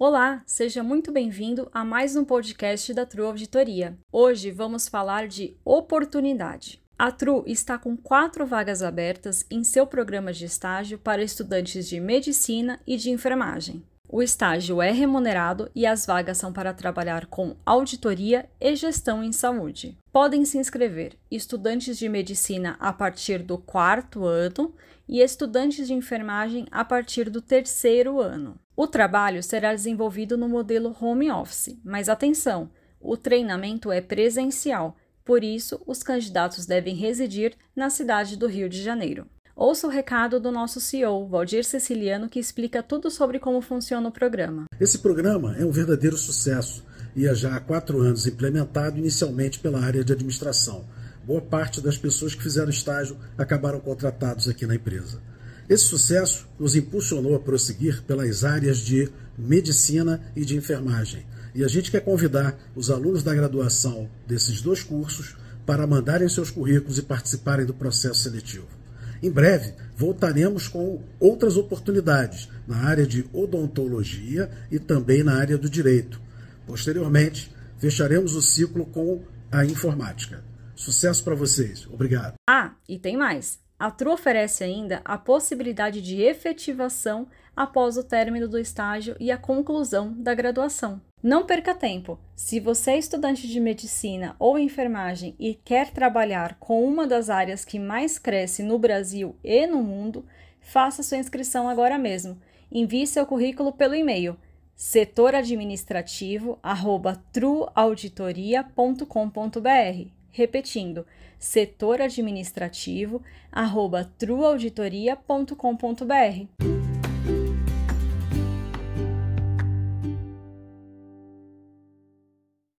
Olá, seja muito bem-vindo a mais um podcast da True Auditoria. Hoje vamos falar de oportunidade. A True está com quatro vagas abertas em seu programa de estágio para estudantes de medicina e de enfermagem. O estágio é remunerado e as vagas são para trabalhar com auditoria e gestão em saúde. Podem se inscrever estudantes de medicina a partir do quarto ano e estudantes de enfermagem a partir do terceiro ano. O trabalho será desenvolvido no modelo home office, mas atenção, o treinamento é presencial, por isso os candidatos devem residir na cidade do Rio de Janeiro. Ouça o recado do nosso CEO, Valdir Siciliano, que explica tudo sobre como funciona o programa. Esse programa é um verdadeiro sucesso e é já há quatro anos implementado inicialmente pela área de administração. Boa parte das pessoas que fizeram estágio acabaram contratados aqui na empresa. Esse sucesso nos impulsionou a prosseguir pelas áreas de medicina e de enfermagem. E a gente quer convidar os alunos da graduação desses dois cursos para mandarem seus currículos e participarem do processo seletivo. Em breve, voltaremos com outras oportunidades na área de odontologia e também na área do direito. Posteriormente, fecharemos o ciclo com a informática. Sucesso para vocês. Obrigado. Ah, e tem mais. A TRU oferece ainda a possibilidade de efetivação após o término do estágio e a conclusão da graduação. Não perca tempo. Se você é estudante de medicina ou enfermagem e quer trabalhar com uma das áreas que mais cresce no Brasil e no mundo, faça sua inscrição agora mesmo. Envie seu currículo pelo e-mail setoradministrativo@truauditoria.com.br. Repetindo, setoradministrativo@truauditoria.com.br.